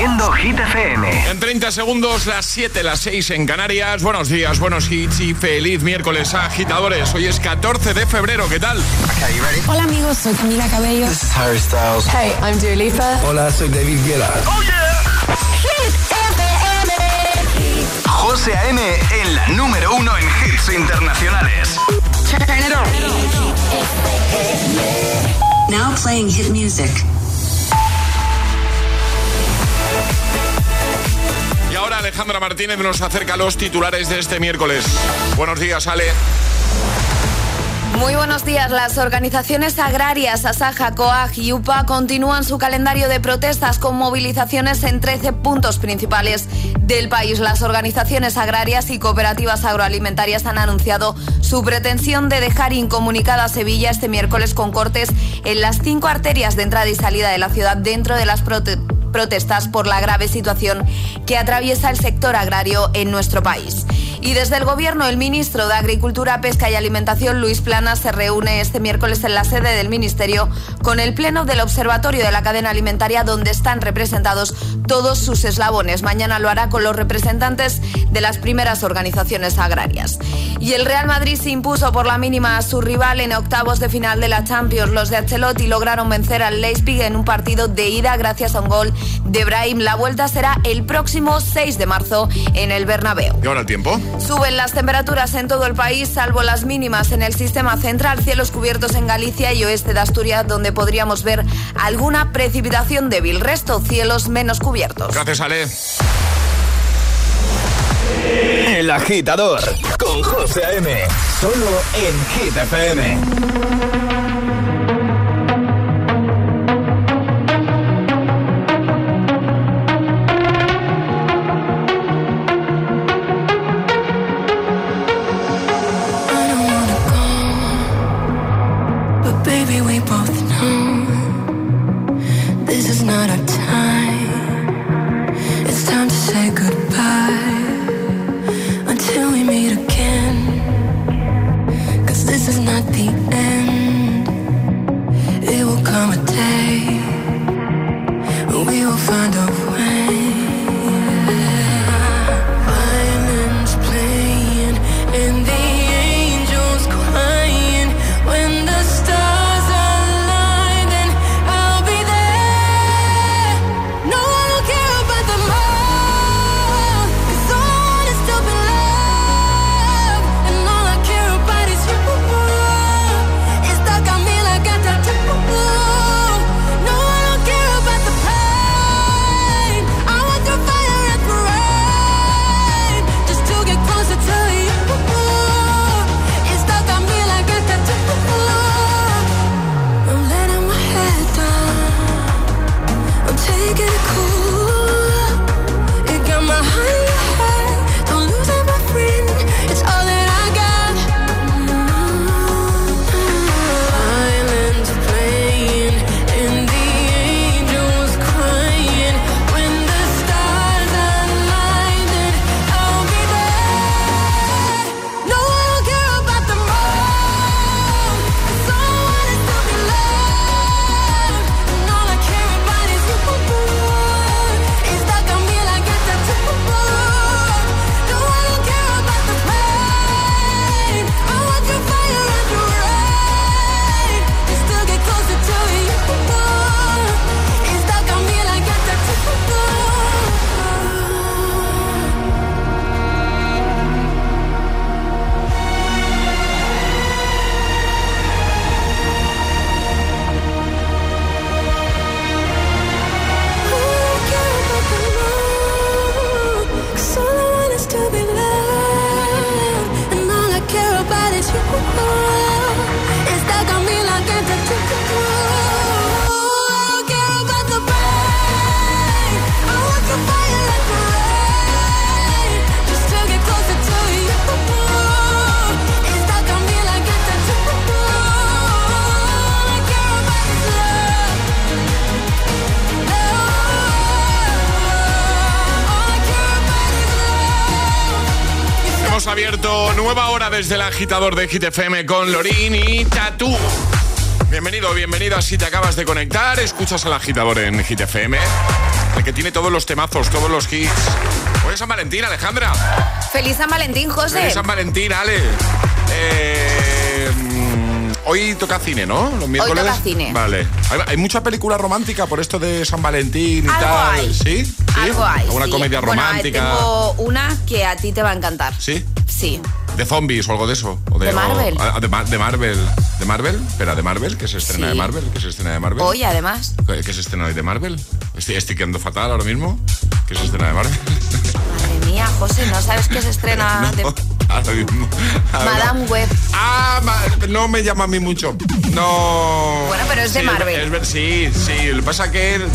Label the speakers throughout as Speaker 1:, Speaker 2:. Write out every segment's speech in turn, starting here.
Speaker 1: haciendo Hit FM.
Speaker 2: En 30 segundos, las 7, las 6 en Canarias. Buenos días, buenos hits y feliz miércoles agitadores. Hoy es 14 de febrero, ¿qué tal?
Speaker 3: Hola amigos, soy Camila Cabello.
Speaker 4: This is Harry Styles.
Speaker 3: Hey, I'm Dua Lipa.
Speaker 5: Hola, soy David Guetta.
Speaker 1: ¡Oh, yeah!
Speaker 3: Hit FM.
Speaker 1: José A.M. en la número uno en hits internacionales.
Speaker 3: Turn it on.
Speaker 6: Now playing hit music.
Speaker 2: Alejandra Martínez nos acerca a los titulares de este miércoles. Buenos días, Ale.
Speaker 7: Muy buenos días. Las organizaciones agrarias Asaja, COAG y UPA continúan su calendario de protestas con movilizaciones en 13 puntos principales del país. Las organizaciones agrarias y cooperativas agroalimentarias han anunciado su pretensión de dejar incomunicada Sevilla este miércoles con cortes en las cinco arterias de entrada y salida de la ciudad dentro de las protestas protestas por la grave situación que atraviesa el sector agrario en nuestro país. Y desde el Gobierno, el ministro de Agricultura, Pesca y Alimentación, Luis Plana, se reúne este miércoles en la sede del Ministerio con el Pleno del Observatorio de la Cadena Alimentaria, donde están representados todos sus eslabones. Mañana lo hará con los representantes de las primeras organizaciones agrarias. Y el Real Madrid se impuso por la mínima a su rival en octavos de final de la Champions. Los de Ancelotti lograron vencer al Leipzig en un partido de ida gracias a un gol de Brahim. La vuelta será el próximo 6 de marzo en el Bernabéu.
Speaker 2: ¿Y ahora el tiempo?
Speaker 7: Suben las temperaturas en todo el país, salvo las mínimas en el sistema central, cielos cubiertos en Galicia y oeste de Asturias, donde podríamos ver alguna precipitación débil. Resto, cielos menos cubiertos.
Speaker 2: Gracias, Ale.
Speaker 1: El agitador con José A.M. Solo en Hit
Speaker 2: agitador de Hit FM con Lorin y Tatú. Bienvenido, bienvenida si te acabas de conectar. Escuchas al agitador en Hit FM, el que tiene todos los temazos, todos los hits. Hoy es San Valentín, Alejandra.
Speaker 7: Feliz San Valentín, José.
Speaker 2: Feliz San Valentín, Ale. Eh, hoy toca cine, ¿no? Los miércoles.
Speaker 7: toca cine.
Speaker 2: Vale. Hay, hay mucha película romántica por esto de San Valentín y
Speaker 7: Algo
Speaker 2: tal.
Speaker 7: hay.
Speaker 2: ¿Sí? ¿Sí?
Speaker 7: Algo hay.
Speaker 2: ¿Alguna
Speaker 7: sí.
Speaker 2: comedia
Speaker 7: Bueno,
Speaker 2: romántica?
Speaker 7: tengo una que a ti te va a encantar.
Speaker 2: ¿Sí?
Speaker 7: Sí.
Speaker 2: ¿De zombies o algo de eso? ¿O de,
Speaker 7: De Marvel.
Speaker 2: o- de, Mar- de Marvel. ¿De Marvel? Espera, ¿de Marvel? ¿Que se estrena
Speaker 7: Sí.
Speaker 2: de Marvel? ¿Que se estrena de Marvel?
Speaker 7: Hoy, además.
Speaker 2: ¿Que que se estrena hoy de Marvel? Estoy, estoy quedando fatal ahora mismo. ¿Que se estrena de Marvel?
Speaker 7: Madre mía, José, ¿no sabes que se estrena de
Speaker 2: ahora mismo.
Speaker 7: Madame Web?
Speaker 2: Ah, no me llama a mí mucho. No.
Speaker 7: Bueno, pero es de
Speaker 2: Sí,
Speaker 7: Marvel.
Speaker 2: es sí, sí. Lo que pasa que,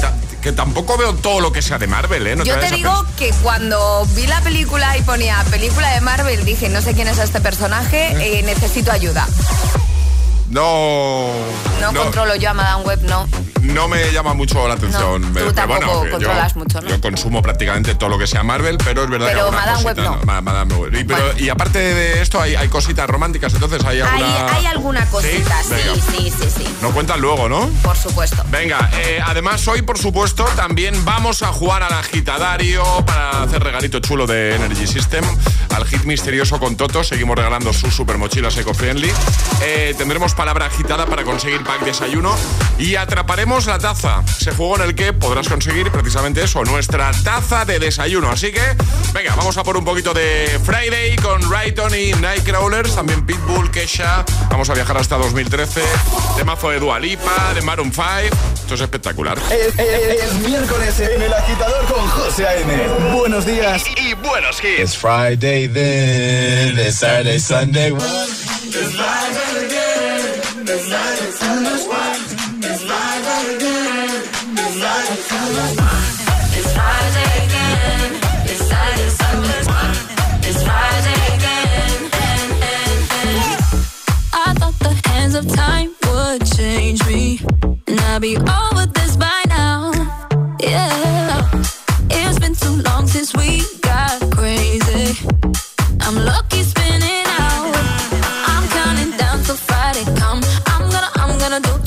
Speaker 2: que tampoco veo todo lo que sea de Marvel, ¿eh? No
Speaker 7: Yo te digo que cuando vi la película y ponía película de Marvel, dije, no sé quién es este personaje, eh, necesito ayuda.
Speaker 2: No.
Speaker 7: No, controlo yo a Madame Web, no.
Speaker 2: no me llama mucho la atención.
Speaker 7: No, tú
Speaker 2: Pero que
Speaker 7: controlas
Speaker 2: yo,
Speaker 7: mucho, ¿no?
Speaker 2: Yo consumo prácticamente todo lo que sea Marvel, pero es verdad
Speaker 7: Pero
Speaker 2: que
Speaker 7: Madame
Speaker 2: cosita,
Speaker 7: Web no.
Speaker 2: Ma- Madame Web. Y, pero-
Speaker 7: Bueno.
Speaker 2: y aparte de esto, hay, hay cositas románticas, entonces hay
Speaker 7: Hay,
Speaker 2: alguna...
Speaker 7: hay alguna cosita, sí,
Speaker 2: Venga.
Speaker 7: sí, sí, sí,
Speaker 2: Nos cuentan luego, ¿no?
Speaker 7: por supuesto.
Speaker 2: Venga, eh, además hoy, por supuesto, también vamos a jugar al agitadario para hacer regalito chulo de Energy System, al hit misterioso con Toto. Seguimos regalando sus super mochilas eco-friendly. Eh, tendremos palabra agitada para conseguir pack desayuno y atraparemos la taza. Ese juego en el que podrás conseguir precisamente eso, nuestra taza de desayuno. Así que, venga, vamos a por un poquito de Friday con Rayton y Nightcrawlers, también Pitbull, Kesha. Vamos a viajar hasta 2013. Temazo de Dua Lipa, de Maroon 5. Esto es espectacular.
Speaker 8: Es, es- es miércoles en el agitador con José A.M. Buenos días y, buenos hits.
Speaker 5: It's Friday then, it's Saturday, Sunday. It's like it's. It's Friday again. It's like
Speaker 9: again. It's like again. I thought the hands of time would change me, and I'd be over this by now. Yeah, it's been too long since we got crazy. I'm lucky.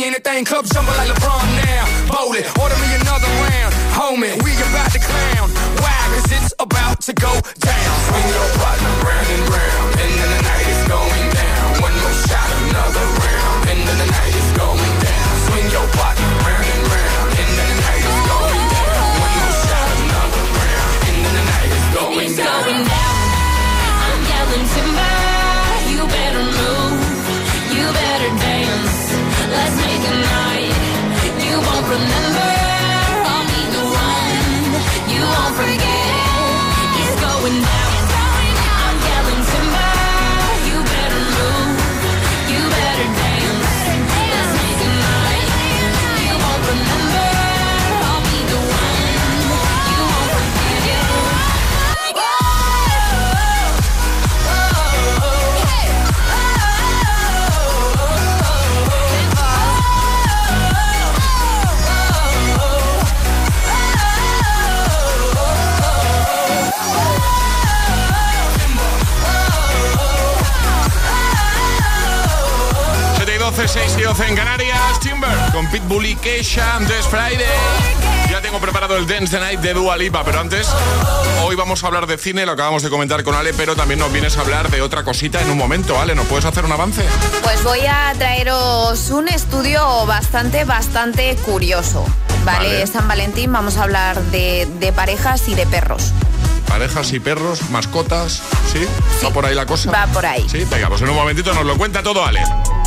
Speaker 9: money ain't. Club jumping like LeBron now. Bowl it, order me another round. Homie, we about to clown. Why? Cause it's about to go down. Swing your partner.
Speaker 2: Kesha, antes Friday. Ya tengo preparado el Dance the Night de Dua Lipa, pero antes, hoy vamos a hablar de cine, lo acabamos de comentar con Ale, pero también nos vienes a hablar de otra cosita en un momento. Ale, ¿nos puedes hacer un avance?
Speaker 7: Pues voy a traeros un estudio bastante, bastante curioso. Vale. San Valentín, vamos a hablar de, parejas y de perros
Speaker 2: parejas y perros, mascotas, ¿sí? ¿sí? ¿Va por ahí la cosa?
Speaker 7: Va por ahí.
Speaker 2: Sí, venga, pues en un momentito nos lo cuenta todo Ale.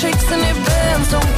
Speaker 10: tricks and it bends. Don't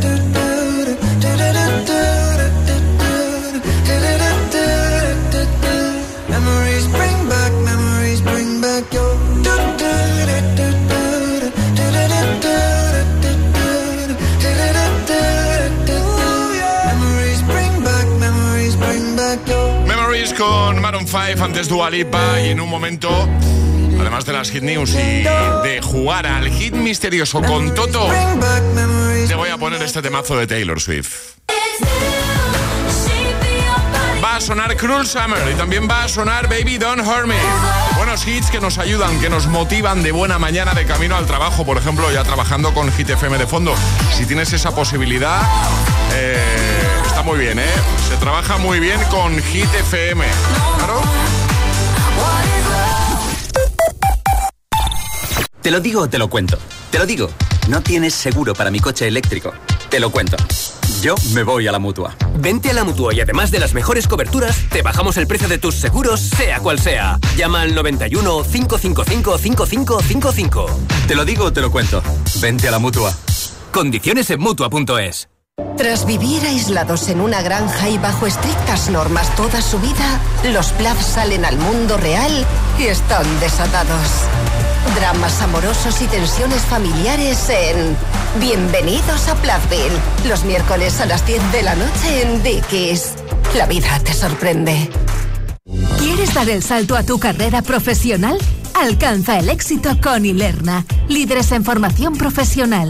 Speaker 2: 5, antes Dua Lipa y en un momento, además de las hit news y de jugar al hit misterioso con Toto, te voy a poner este temazo de Taylor Swift. Va a sonar Cruel Summer y también va a sonar Baby Don't Hurt Me. Buenos hits que nos ayudan, que nos motivan de buena mañana de camino al trabajo, por ejemplo, ya trabajando con Hit FM de fondo. Si tienes esa posibilidad, eh, muy bien, ¿eh? Se trabaja muy bien con Hit FM. Claro.
Speaker 11: Te lo digo o te lo cuento. Te lo digo. No tienes seguro para mi coche eléctrico. Te lo cuento. Yo me voy a la mutua.
Speaker 12: Vente a la mutua y además de las mejores coberturas, te bajamos el precio de tus seguros, sea cual sea. Llama al 91 555 5555.
Speaker 11: Te lo digo o te lo cuento. Vente a la mutua.
Speaker 12: Condiciones en mutua.es.
Speaker 13: Tras vivir aislados en una granja y bajo estrictas normas toda su vida, los Plath salen al mundo real y están desatados. Dramas amorosos y tensiones familiares en Bienvenidos a Plathville. Los miércoles a las 10 de la noche en Dickies. La vida te sorprende.
Speaker 14: ¿Quieres dar el salto a tu carrera profesional? Alcanza el éxito con Ilerna, líderes en formación profesional.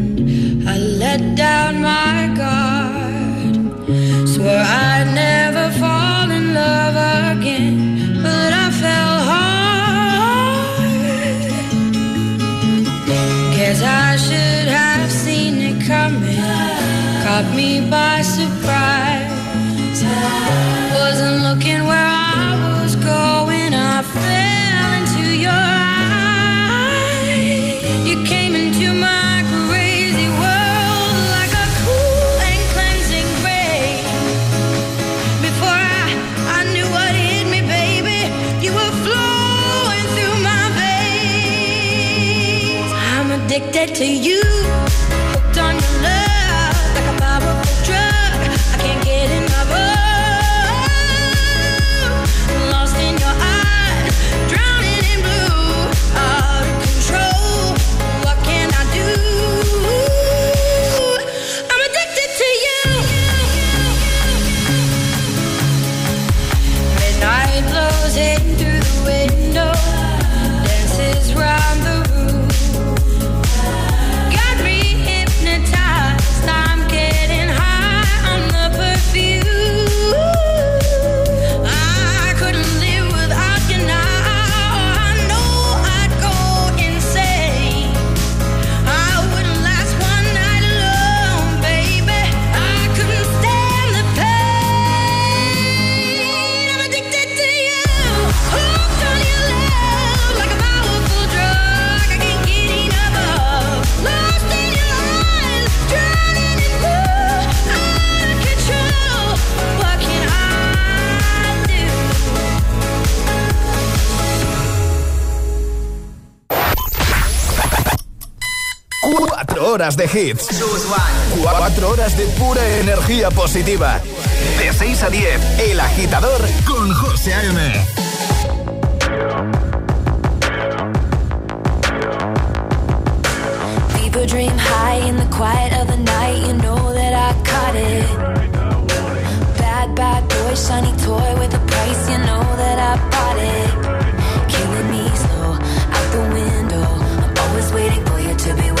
Speaker 15: Let down my guard. Swore I'd never fall in love again, but I fell hard. Guess I should have seen it coming. Caught me by surprise. Wasn't looking where to you,
Speaker 8: horas de hits. Cuatro horas de pura energía positiva. De 6 a 10, El Agitador con José A.M.
Speaker 1: People dream high in the quiet of the night. You know that I caught it. Bad, bad boy, shiny toy with a price. You know that I bought it. Killing me slow out the window. I'm always waiting for you to be below.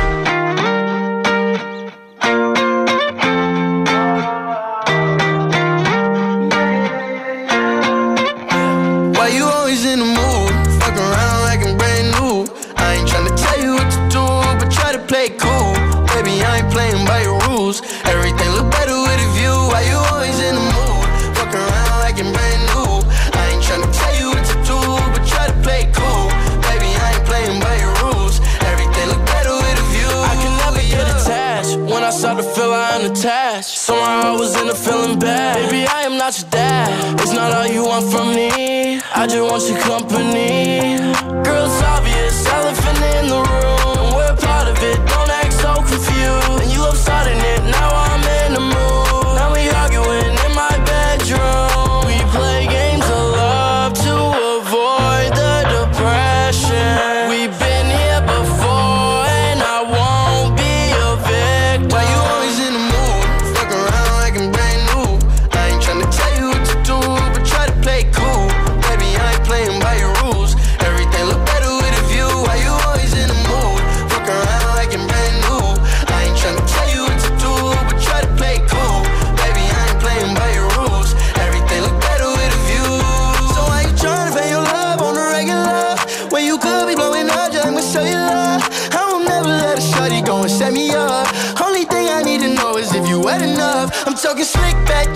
Speaker 16: Wet enough. I'm talking slick back,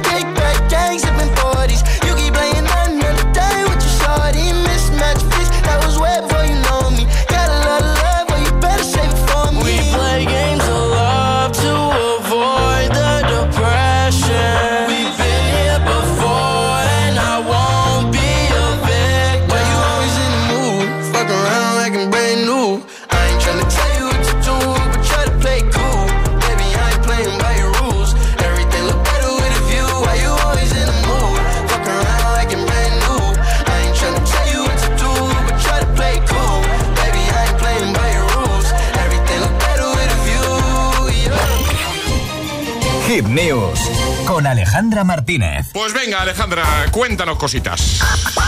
Speaker 10: con Alejandra Martínez.
Speaker 2: Pues venga, Alejandra, cuéntanos cositas.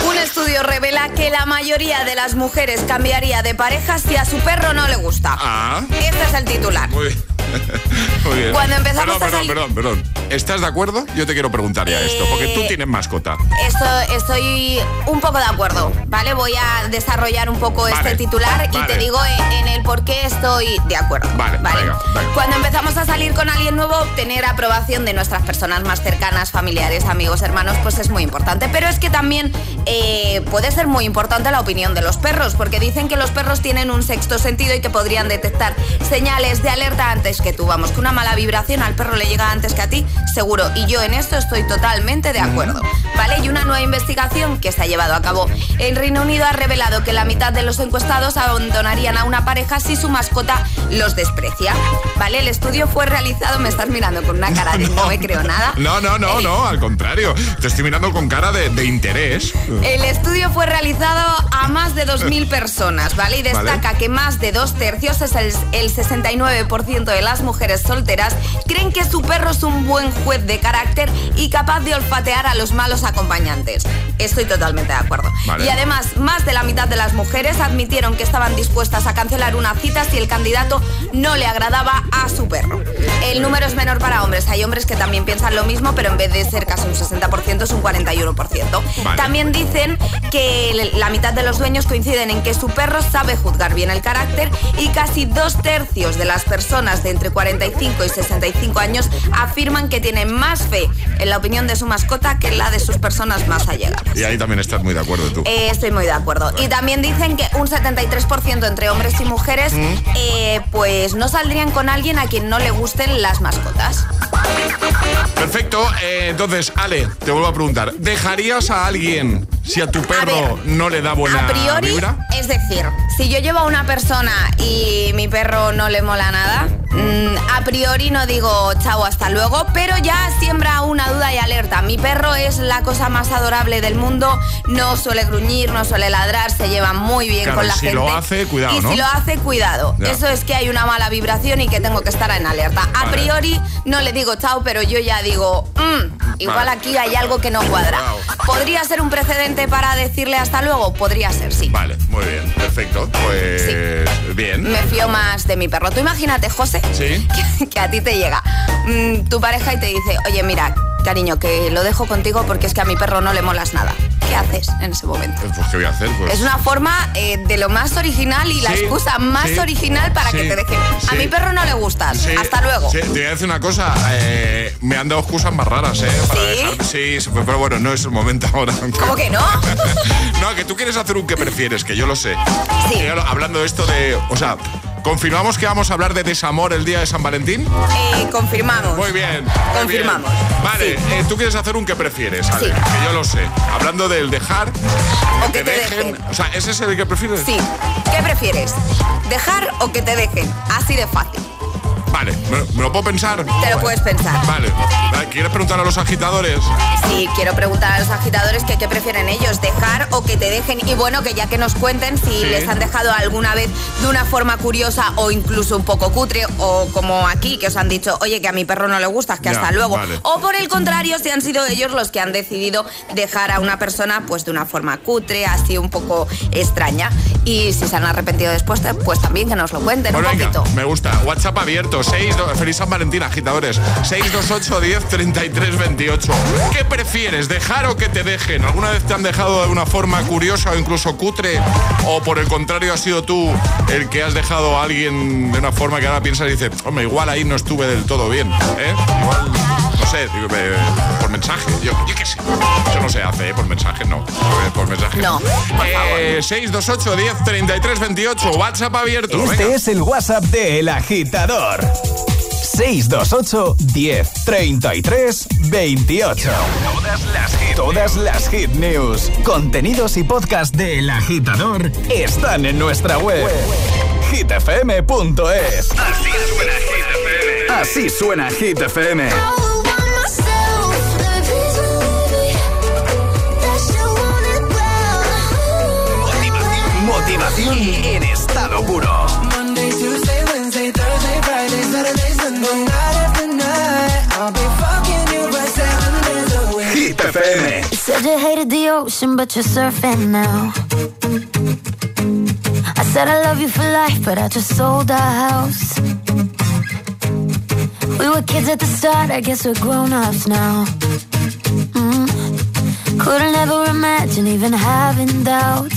Speaker 7: Un estudio revela que la mayoría de las mujeres cambiaría de pareja si a su perro no le gusta.
Speaker 2: Ah,
Speaker 7: Este es el titular.
Speaker 2: muy bien. Muy bien.
Speaker 7: Cuando empezamos
Speaker 2: perdón,
Speaker 7: a salir-
Speaker 2: perdón, perdón, perdón. ¿Estás de acuerdo? Yo te quiero preguntar ya esto, porque tú
Speaker 7: Eh,
Speaker 2: tienes mascota.
Speaker 7: Esto, estoy un poco de acuerdo, ¿vale? Voy a desarrollar un poco
Speaker 2: Vale,
Speaker 7: este titular y
Speaker 2: vale.
Speaker 7: te digo en, en el por qué estoy de acuerdo.
Speaker 2: Vale, venga, venga.
Speaker 7: Cuando empezamos a salir con alguien nuevo, obtener aprobación de nuestras personas más cercanas, familiares, amigos, hermanos, pues es muy importante. Pero es que también eh, puede ser muy importante la opinión de los perros, porque dicen que los perros tienen un sexto sentido y que podrían detectar señales de alerta antes que tú. Vamos, que una mala vibración al perro le llega antes que a ti, seguro. Y yo en esto estoy totalmente de acuerdo. ¿Vale? Y una nueva investigación que se ha llevado a cabo en Reino Unido ha revelado que la mitad de los encuestados abandonarían a una pareja si su mascota los desprecia. ¿Vale? El estudio fue realizado, me estás mirando con una cara de no, me creo nada.
Speaker 2: No, no, no, no, al contrario. Te estoy mirando con cara de, de interés.
Speaker 7: El estudio fue realizado a más de 2.000 personas, ¿vale? Y destaca
Speaker 2: Vale.
Speaker 7: que más de dos tercios, es el, el 69% de las mujeres solteras, creen que su perro es un buen juez de carácter y capaz de olfatear a los malos acompañantes. Estoy totalmente de acuerdo.
Speaker 17: Vale.
Speaker 7: Y además, más de la mitad de las mujeres admitieron que estaban dispuestas a cancelar una cita si el candidato no le agradaba a su perro. El número es menor para hombres. Hay hombres que también piensan lo mismo, pero en vez de ser casi un 60% es un 41%.
Speaker 17: Vale.
Speaker 7: También dicen que la mitad de los dueños coinciden en que su perro sabe juzgar bien el carácter y casi dos tercios de las personas de entre 45 y 65 años afirman que tienen más fe en la opinión de su mascota que en la de sus personas más allegadas.
Speaker 2: Y ahí también estás muy de acuerdo tú.
Speaker 7: Eh, estoy muy de acuerdo. Y también dicen que un 73% entre hombres y mujeres
Speaker 2: Mm.
Speaker 7: eh, pues no saldrían con alguien a quien no le gusten las mascotas.
Speaker 2: Perfecto, eh, entonces, Ale, te vuelvo a preguntar. ¿Dejarías a alguien si a tu perro no le da buena
Speaker 7: a priori,
Speaker 2: vibra?
Speaker 7: es decir, si yo llevo a una persona y mi perro no le mola nada, mm, a priori no digo chao hasta luego, pero ya siembra una duda y alerta. Mi perro es la cosa más adorable del mundo, no suele gruñir, no suele ladrar, se lleva muy bien
Speaker 2: Claro,
Speaker 7: con la
Speaker 2: si
Speaker 7: gente.
Speaker 2: lo hace, cuidado,
Speaker 7: y
Speaker 2: ¿no?
Speaker 7: si lo hace, cuidado.
Speaker 2: Ya.
Speaker 7: Eso es que hay una mala vibración y que tengo que estar en alerta. A
Speaker 2: Vale.
Speaker 7: priori no le digo chao, pero yo ya digo, "Mm, igual
Speaker 2: Vale.
Speaker 7: aquí hay algo que no cuadra. ¿Podría ser un precedente para decirle hasta luego? Podría ser, sí.
Speaker 2: Vale, muy bien, perfecto. Pues bien.
Speaker 7: Me fío más de mi perro. Tú imagínate, José,
Speaker 2: Sí.
Speaker 7: que, que a ti te llega mm, tu pareja y te dice, oye, mira, cariño, que lo dejo contigo porque es que a mi perro no le molas nada. ¿Qué haces en ese momento?
Speaker 2: Pues qué voy a hacer, pues.
Speaker 7: Es una forma eh, de lo más original y la excusa más
Speaker 2: sí,
Speaker 7: original para
Speaker 2: sí,
Speaker 7: que te dejen. A mi perro no le gustas. Hasta luego.
Speaker 2: sí, te voy a decir una cosa. eh, me han dado excusas más raras, ¿eh? Para
Speaker 7: ¿Sí?
Speaker 2: dejar- sí, sí, pero bueno, no es el momento ahora.
Speaker 7: ¿Cómo que no?
Speaker 2: no, que tú quieres hacer un que prefieres, que yo lo sé. Que hablando de esto de. O sea, ¿confirmamos que vamos a hablar de desamor el día de San Valentín?
Speaker 7: Eh, confirmamos.
Speaker 2: Muy bien. muy
Speaker 7: Confirmamos.
Speaker 2: bien. Vale, eh, tú quieres hacer un que prefieres, Ale, que yo lo sé. Hablando del dejar,
Speaker 7: O que te
Speaker 2: dejen. O sea, ¿ese es el que prefieres?
Speaker 7: Sí. ¿Qué prefieres? ¿Dejar o que te dejen? Así de fácil.
Speaker 2: Vale, ¿me, lo puedo pensar?
Speaker 7: Te lo puedes pensar.
Speaker 2: Vale. Vale, ¿Quieres preguntar a los agitadores?
Speaker 7: Sí, quiero preguntar a los agitadores que qué prefieren ellos, dejar o que te dejen. Y bueno, que ya que nos cuenten si
Speaker 2: Sí.
Speaker 7: les han dejado alguna vez de una forma curiosa o incluso un poco cutre, o como aquí, que os han dicho, oye, que a mi perro no le gustas, que
Speaker 2: Ya,
Speaker 7: hasta luego.
Speaker 2: vale.
Speaker 7: O por el contrario, si han sido ellos los que han decidido dejar a una persona pues de una forma cutre, así un poco extraña. Y si se han arrepentido después, pues también que nos lo cuenten
Speaker 2: Pues
Speaker 7: un
Speaker 2: venga,
Speaker 7: poquito.
Speaker 2: me gusta. WhatsApp abierto. 6, feliz San Valentín, agitadores. 628 10 33 28. ¿Qué prefieres, dejar o que te dejen? ¿Alguna vez te han dejado de una forma curiosa o incluso cutre? ¿O por el contrario has sido tú el que has dejado a alguien de una forma que ahora piensas y dices, hombre, igual ahí no estuve del todo bien? ¿eh? Igual, sé, digo, eh, por mensaje. Yo, yo qué sé. Eso no se hace, ¿eh? Por mensaje no. Por mensaje
Speaker 7: No,
Speaker 2: Eh, 628 10 33 28. WhatsApp abierto.
Speaker 8: Este
Speaker 2: venga.
Speaker 8: es el WhatsApp de El Agitador. 628 10 33 28. Todas las hit, todas las hit news, contenidos y podcast de El Agitador están en nuestra web. hitfm.es. Así suena Hit FM. Así suena Hit FM. En estado puro.
Speaker 16: Monday, Tuesday, Wednesday, Thursday, Friday, Saturday, Sunday, night after night. I'll be fucking you right seven days a week.
Speaker 8: Hit FM.
Speaker 18: You said you hated the ocean, but you're surfing now. I said I love you for life, but I just sold our house. We were kids at the start, I guess we're grown ups now. Mm. Couldn't ever imagine even having doubts,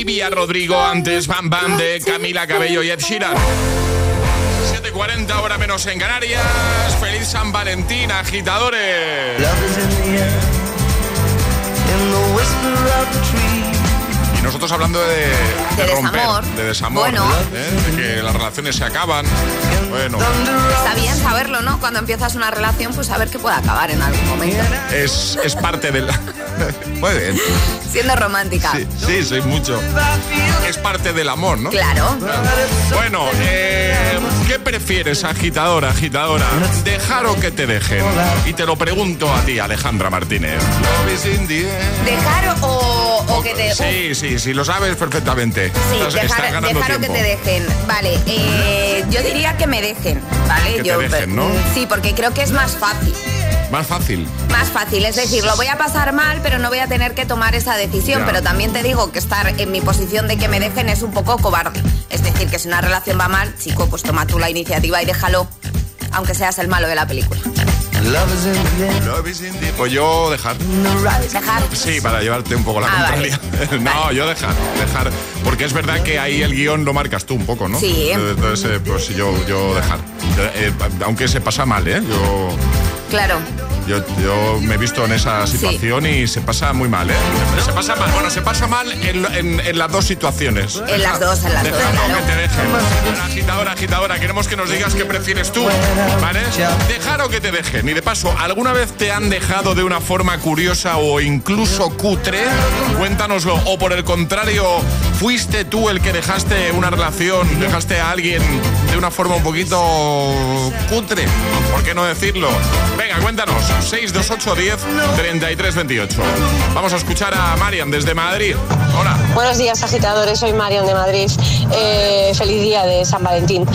Speaker 2: Olivia Rodrigo, antes Bam Bam de Camila Cabello y Ed Sheeran. 7.40 hora menos en Canarias. Feliz San Valentín, agitadores. Y nosotros hablando de, de
Speaker 7: De
Speaker 2: romper,
Speaker 7: desamor.
Speaker 2: de desamor,
Speaker 7: Bueno.
Speaker 2: ¿eh? de que las relaciones se acaban. Bueno,
Speaker 7: Está bien saberlo, ¿no? Cuando empiezas una relación, pues saber que puede acabar en algún momento.
Speaker 2: es, es parte del... Muy bien.
Speaker 7: Siendo romántica.
Speaker 2: Sí, sí, soy mucho. Es parte del amor, ¿no?
Speaker 7: Claro.
Speaker 2: Bueno, eh, ¿qué prefieres, agitadora, agitadora? ¿Dejar o que te dejen? Y te lo pregunto a ti, Alejandra Martínez.
Speaker 7: Dejar o, o que te...
Speaker 2: Sí, sí, sí, lo sabes perfectamente.
Speaker 7: Sí,
Speaker 2: Estás-
Speaker 7: dejar,
Speaker 2: ganando
Speaker 7: dejar o que te dejen. Vale, eh, yo diría que me dejen, ¿vale?
Speaker 2: Que te
Speaker 7: yo,
Speaker 2: dejen, ¿no?
Speaker 7: Sí, porque creo que es más fácil.
Speaker 2: Más fácil.
Speaker 7: Más fácil, es decir, lo voy a pasar mal, pero no voy a tener que tomar esa decisión.
Speaker 2: Ya.
Speaker 7: Pero también te digo que estar en mi posición de que me dejen es un poco cobarde. Es decir, que si una relación va mal, chico, pues toma tú la iniciativa y déjalo, aunque seas el malo de la película.
Speaker 2: Love is in the- Pues yo dejar.
Speaker 7: Dejar.
Speaker 2: Sí, para llevarte un poco la
Speaker 7: Ah,
Speaker 2: contraria. no, yo dejar, dejar. Porque es verdad que ahí el guion lo marcas tú un poco, ¿no?
Speaker 7: Sí.
Speaker 2: Entonces, eh, pues yo, yo dejar. Eh, aunque se pasa mal, ¿eh? Yo,
Speaker 7: Claro.
Speaker 2: yo, yo me he visto en esa situación y se pasa muy mal, ¿eh? Se pasa mal. Bueno, se pasa mal en, en- en las dos situaciones.
Speaker 7: En las dos, en las dos, claro.
Speaker 2: que te dejen. agitador, agitadora, queremos que nos digas qué prefieres tú, ¿vale? Dejar o que te dejen. Y de paso, ¿alguna vez te han dejado de una forma curiosa o incluso cutre? Cuéntanoslo. O por el contrario, ¿fuiste tú el que dejaste una relación, dejaste a alguien de una forma un poquito cutre? ¿Por qué no decirlo? Venga, cuéntanos. 628 10 33 28. Vamos a escuchar a Marian desde Madrid. Hola.
Speaker 19: Buenos días, agitadores. Soy Marian de Madrid. Eh, feliz día de San Valentín.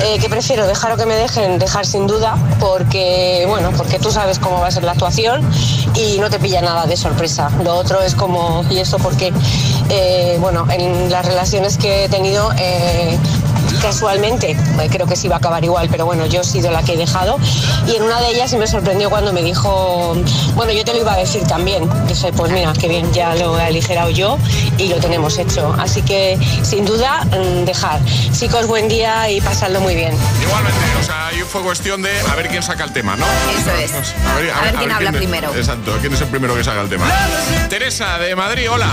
Speaker 19: Eh, ¿Qué prefiero? ¿Dejar o que me dejen? Dejar sin duda, porque, bueno, porque tú sabes cómo va a ser la actuación y no te pilla nada de sorpresa. Lo otro es como, ¿y eso porque eh, bueno, en las relaciones que he tenido, eh, casualmente, eh, creo que sí va a acabar igual, pero bueno, yo he sido la que he dejado. Y en una de ellas me sorprendió cuando me dijo, bueno, yo te lo iba a decir también. Dije, pues mira, qué bien, ya lo he aligerado yo y lo tenemos hecho. Así que, sin duda, mm, dejar. Chicos, buen día y pasadlo muy bien.
Speaker 2: Igualmente, o sea, ahí fue cuestión de a ver quién saca el tema, ¿no?
Speaker 7: Eso es.
Speaker 2: A ver,
Speaker 7: A ver quién habla primero.
Speaker 2: Exacto, quién es el primero que saca el tema. Teresa de Madrid, hola.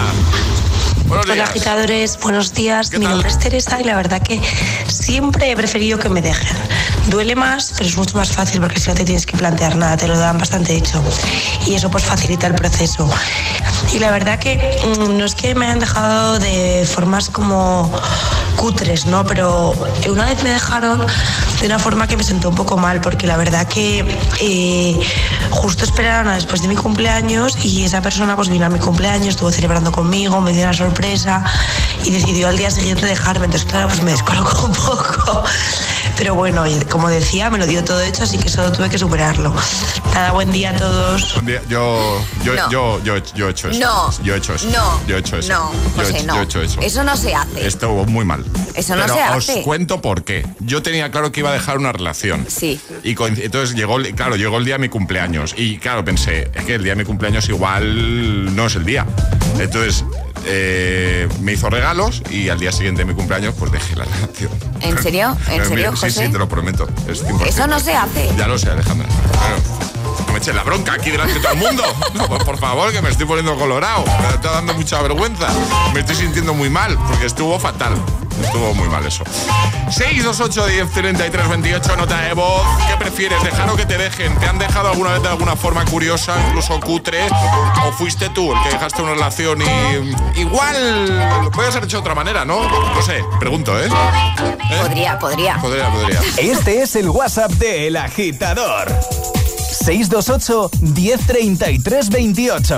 Speaker 2: Buenos
Speaker 20: Hola agitadores, buenos días. Mi nombre es Teresa y la verdad que siempre he preferido que me dejen. Duele más, pero es mucho más fácil porque si no te tienes que plantear nada, te lo dan bastante hecho. Y eso pues facilita el proceso. Y la verdad que mm, no es que me hayan dejado de formas como cutres, ¿no? Pero una vez me dejaron de una forma que me sentó un poco mal, porque la verdad que eh, justo esperaron a después de mi cumpleaños y esa persona pues vino a mi cumpleaños, estuvo celebrando conmigo, me dio una sorpresa y decidió al día siguiente dejarme. Entonces, claro, pues me descolocó un poco. Pero bueno, y como decía, me lo dio todo hecho, así que solo tuve que superarlo. Nada, buen día a todos.
Speaker 2: Buen día. Yo, yo,
Speaker 7: No.
Speaker 2: yo, yo, yo he hecho eso.
Speaker 7: No.
Speaker 2: Yo he hecho eso.
Speaker 7: No.
Speaker 2: Yo he hecho eso.
Speaker 7: No,
Speaker 2: yo,
Speaker 7: José,
Speaker 2: hecho-
Speaker 7: no.
Speaker 2: yo he hecho eso.
Speaker 7: Eso no se hace.
Speaker 2: Estuvo muy mal.
Speaker 7: Eso no
Speaker 2: Pero
Speaker 7: se
Speaker 2: os
Speaker 7: hace.
Speaker 2: cuento por qué. Yo tenía claro que iba a dejar una relación.
Speaker 7: Sí.
Speaker 2: Y entonces llegó, claro, llegó el día de mi cumpleaños. Y claro, pensé, es que el día de mi cumpleaños igual no es el día. Entonces eh, me hizo regalos y al día siguiente de mi cumpleaños pues dejé la relación.
Speaker 7: ¿En serio? ¿En serio,
Speaker 2: Sí, sí, te lo prometo. Es 100%.
Speaker 7: Eso no se hace.
Speaker 2: Ya lo sé, Alejandra. Claro. No me eches la bronca aquí delante de todo el mundo. No, pues, por favor, que me estoy poniendo colorado. Me está dando mucha vergüenza. Me estoy sintiendo muy mal porque estuvo fatal. Estuvo muy mal eso. 628 10 33 28, nota de voz. ¿Qué prefieres, dejar o que te dejen? ¿Te han dejado alguna vez de alguna forma curiosa, incluso cutre? ¿O fuiste tú el que dejaste una relación y igual lo puedes haber hecho de otra manera, ¿no? No sé, pregunto, ¿eh? ¿Eh?
Speaker 7: Podría, podría.
Speaker 2: Podría, podría.
Speaker 8: Este es el WhatsApp de El Agitador. 628 1033 28.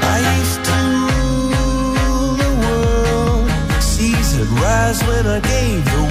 Speaker 16: I used to rule the world. Seas would rise when I gave the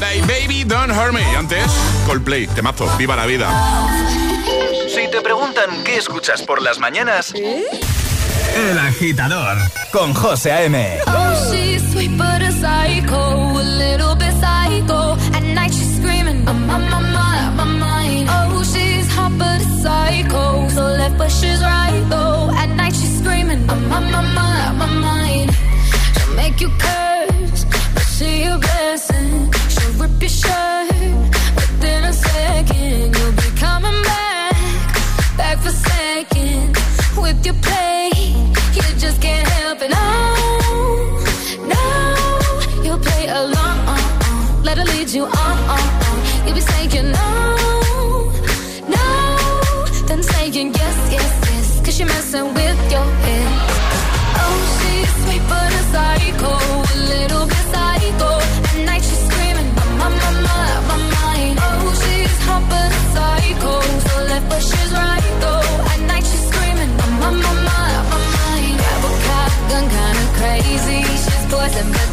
Speaker 18: Baby Don't Hurt Me.
Speaker 2: Antes, Coldplay, temazo, viva la vida.
Speaker 8: Si te preguntan qué escuchas por las mañanas, El Agitador, con José A.M.
Speaker 9: Oh, she's sweet but a psycho, a little bit psycho. At night she's screaming, Oh, she's but a psycho, so left but she's right. At night she's screaming, my mind. Make you curse, but she a blessing. your play.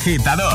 Speaker 16: agitador.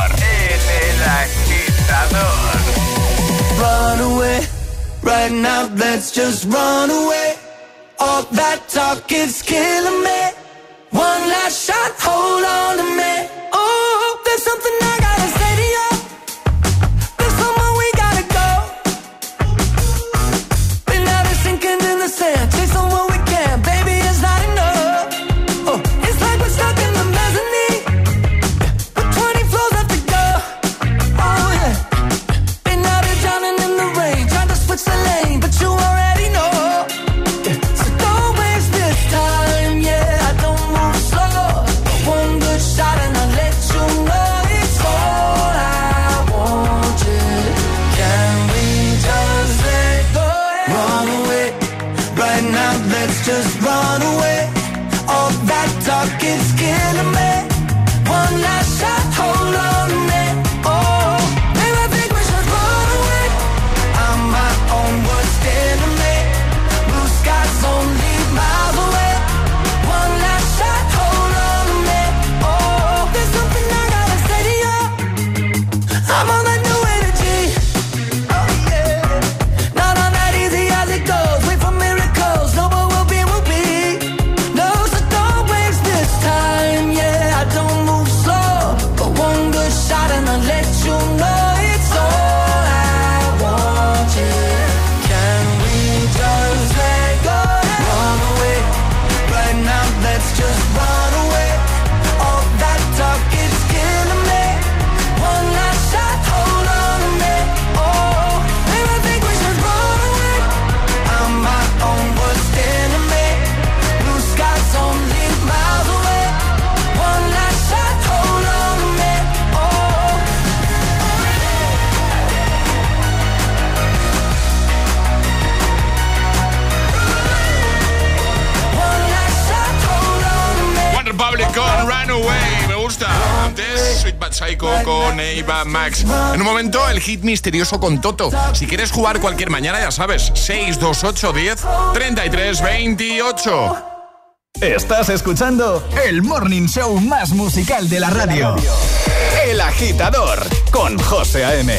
Speaker 2: Eva Max. En un momento, el hit misterioso con Toto. Si quieres jugar cualquier mañana, ya sabes, 628 10 33 28.
Speaker 16: Estás escuchando el morning show más musical de la radio. El agitador con José A.M.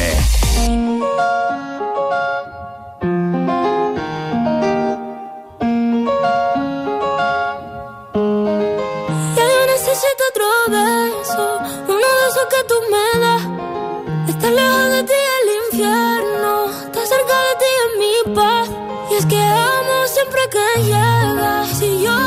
Speaker 1: to your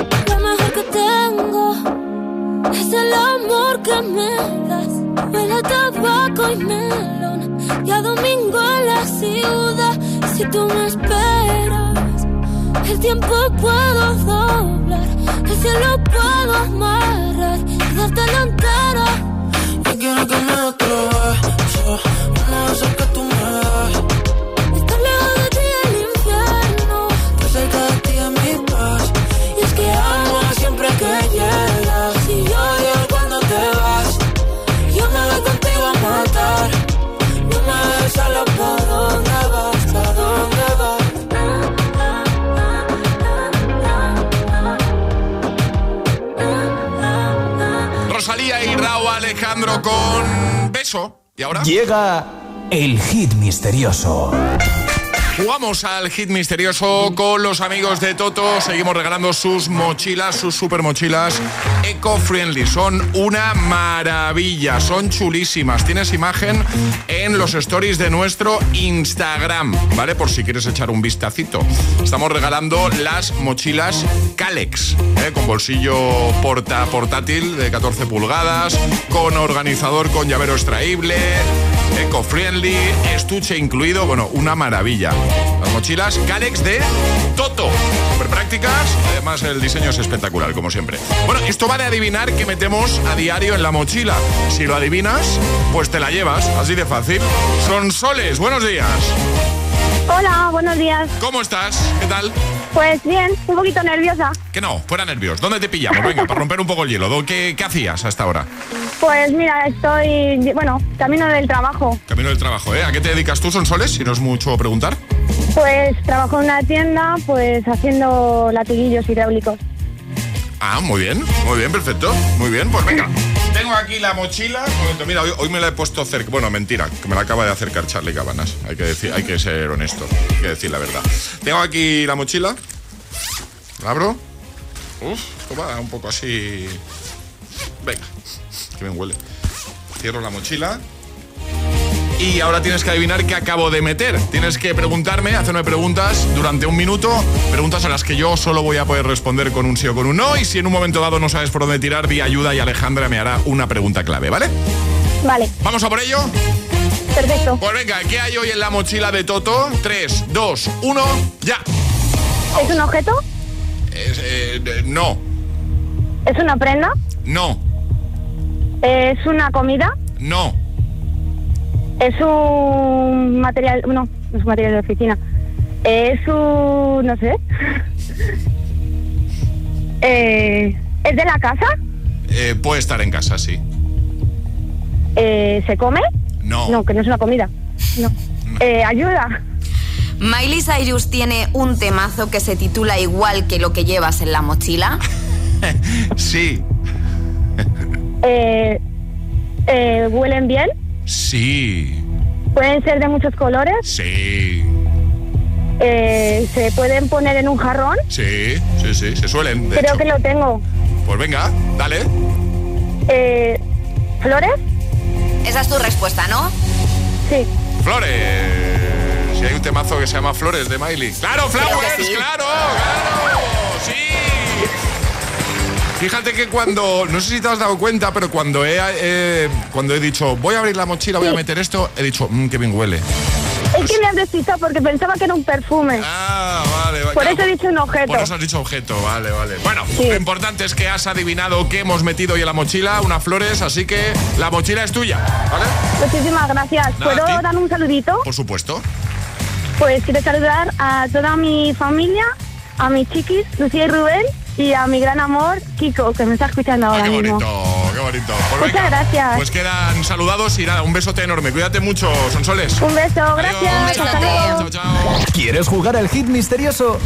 Speaker 21: el amor que me das. Huele a tabaco y melón. Y a domingo en la ciudad. Si tú me esperas, el tiempo puedo doblar. El cielo puedo amarrar y darte la entera.
Speaker 1: Yo quiero que me atrevas. Una de esas que tú me das.
Speaker 2: con beso. ¿Y ahora?
Speaker 16: Llega el hit misterioso.
Speaker 2: Jugamos al hit misterioso con los amigos de Toto. Seguimos regalando sus mochilas, sus super mochilas eco-friendly. Son una maravilla, son chulísimas. Tienes imagen en los stories de nuestro Instagram, ¿vale? Por si quieres echar un vistacito. Estamos regalando las mochilas Calex, ¿eh? con bolsillo porta portátil de 14 pulgadas, con organizador con llavero extraíble, eco-friendly, estuche incluido, bueno, una maravilla. Las mochilas Calex de Toto, súper prácticas, además el diseño es espectacular, como siempre. Bueno, esto va de adivinar qué metemos a diario en la mochila. Si lo adivinas, pues te la llevas, así de fácil. Son Soles, buenos días.
Speaker 22: Hola, buenos días.
Speaker 2: ¿Cómo estás? ¿Qué tal?
Speaker 22: Pues bien, un poquito nerviosa.
Speaker 2: Que no, fuera nervios. ¿Dónde te pillamos? Venga, para romper un poco el hielo. ¿Dó- ¿Qué, qué hacías hasta ahora?
Speaker 22: Pues mira, estoy, bueno, camino del trabajo.
Speaker 2: Camino del trabajo, ¿eh? ¿A qué te dedicas tú, Sonsoles? Si no es mucho preguntar.
Speaker 22: Pues trabajo en una tienda, pues haciendo latiguillos hidráulicos.
Speaker 2: Ah, muy bien, muy bien, perfecto. Muy bien, pues venga. Tengo aquí la mochila. Mira, hoy, me la he puesto cerca. Bueno, mentira, que me la acaba de acercar Charlie Cabanas. Hay que, decir, hay que ser honesto, hay que decir la verdad. Tengo aquí la mochila. La abro. Uf, esto va un poco así. Venga, que bien huele. Cierro la mochila. Y ahora tienes que adivinar qué acabo de meter. Tienes que preguntarme, hacerme preguntas durante un minuto, preguntas a las que yo solo voy a poder responder con un sí o con un no. Y si en un momento dado no sabes por dónde tirar, di ayuda y Alejandra me hará una pregunta clave, ¿vale?
Speaker 22: Vale,
Speaker 2: ¿Vamos a por ello?
Speaker 22: perfecto.
Speaker 2: Pues venga, ¿qué hay hoy en la mochila de Toto? 3, 2, 1, ya.
Speaker 22: ¿Es un objeto?
Speaker 2: Es, eh, no,
Speaker 22: ¿Es una prenda?
Speaker 2: no,
Speaker 22: ¿Es una comida?
Speaker 2: no,
Speaker 22: ¿Es un material, no, no es un material de oficina. ¿Es un, no sé. Eh, ¿Es de la casa?
Speaker 2: Eh, puede estar en casa, sí.
Speaker 22: Eh, ¿Se come?
Speaker 2: No.
Speaker 22: No, que no es una comida. No. Eh, ¿Ayuda?
Speaker 7: Miley Cyrus tiene un temazo que se titula igual que lo que llevas en la mochila.
Speaker 2: Sí,
Speaker 22: Eh, eh, ¿Huelen bien?
Speaker 2: Sí,
Speaker 22: ¿Pueden ser de muchos colores?
Speaker 2: sí,
Speaker 22: Eh, ¿Se pueden poner en un jarrón?
Speaker 2: sí, sí, sí, se suelen. de
Speaker 22: Creo
Speaker 2: hecho.
Speaker 22: que lo tengo.
Speaker 2: Pues venga, dale.
Speaker 22: Eh, ¿Flores?
Speaker 7: Esa es tu respuesta, ¿no?
Speaker 22: Sí.
Speaker 2: Flores. Si hay un temazo que se llama Flores de Miley. ¡Claro, Flowers!
Speaker 7: sí.
Speaker 2: ¡Claro! ¡Claro! ¡Sí! Fíjate que cuando, no sé si te has dado cuenta, pero cuando he, eh, cuando he dicho, voy a abrir la mochila, voy a meter esto, he dicho, mmm, qué bien huele.
Speaker 22: Es que me has despistado porque pensaba que era un perfume.
Speaker 2: Ah, vale, vale.
Speaker 22: Por eso he dicho un objeto.
Speaker 2: Por eso has dicho objeto, vale, vale. Bueno,
Speaker 22: Sí.
Speaker 2: lo importante es que has adivinado qué hemos metido hoy en la mochila, unas flores, así que la mochila es tuya, ¿vale?
Speaker 22: Muchísimas gracias.
Speaker 2: Nada,
Speaker 22: ¿Puedo dar un saludito?
Speaker 2: Por supuesto.
Speaker 22: Pues quiero saludar a toda mi familia, a mis chiquis, Lucía y Rubén, y a mi gran amor, Kiko, que me está escuchando ahora
Speaker 2: Ah, qué
Speaker 22: mismo.
Speaker 2: bonito, qué bonito. Pues
Speaker 22: Muchas
Speaker 2: venga,
Speaker 22: gracias.
Speaker 2: Pues quedan saludados y nada, un besote enorme. Cuídate mucho, Sonsoles.
Speaker 22: Un beso, gracias.
Speaker 7: Un.
Speaker 22: Hasta luego.
Speaker 2: Chao, chao.
Speaker 8: ¿Quieres jugar al hit misterioso?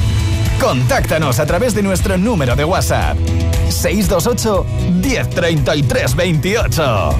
Speaker 8: Contáctanos a través de nuestro número de WhatsApp. 628 1033 28.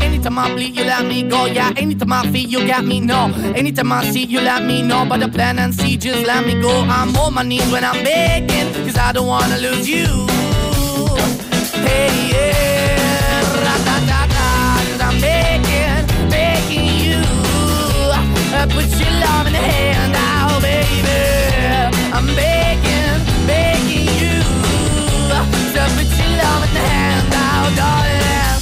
Speaker 23: Anytime I bleed, you let me go. Yeah, anytime I feel, you got me. No, anytime I see, you let me know. But the plan and see, just let me go. I'm on my knees when I'm begging, cause I don't wanna lose you. Hey, yeah, ra-da-da-da, cause I'm begging, begging you. Uh, Put your love in the hand out, baby. I'm begging, begging you. So put your love in the hand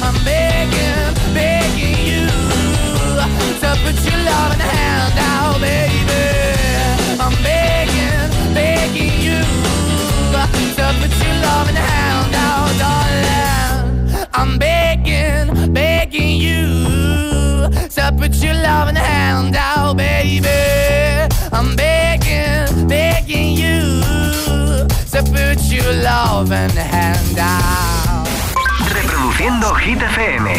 Speaker 23: I'm begging, begging you to put your loving hand out, baby. I'm begging, begging you to put your loving hand out, darling. I'm begging, begging you to put your loving hand out, baby. I'm begging, begging you to put your loving hand out.
Speaker 8: Reproduciendo Hit FM.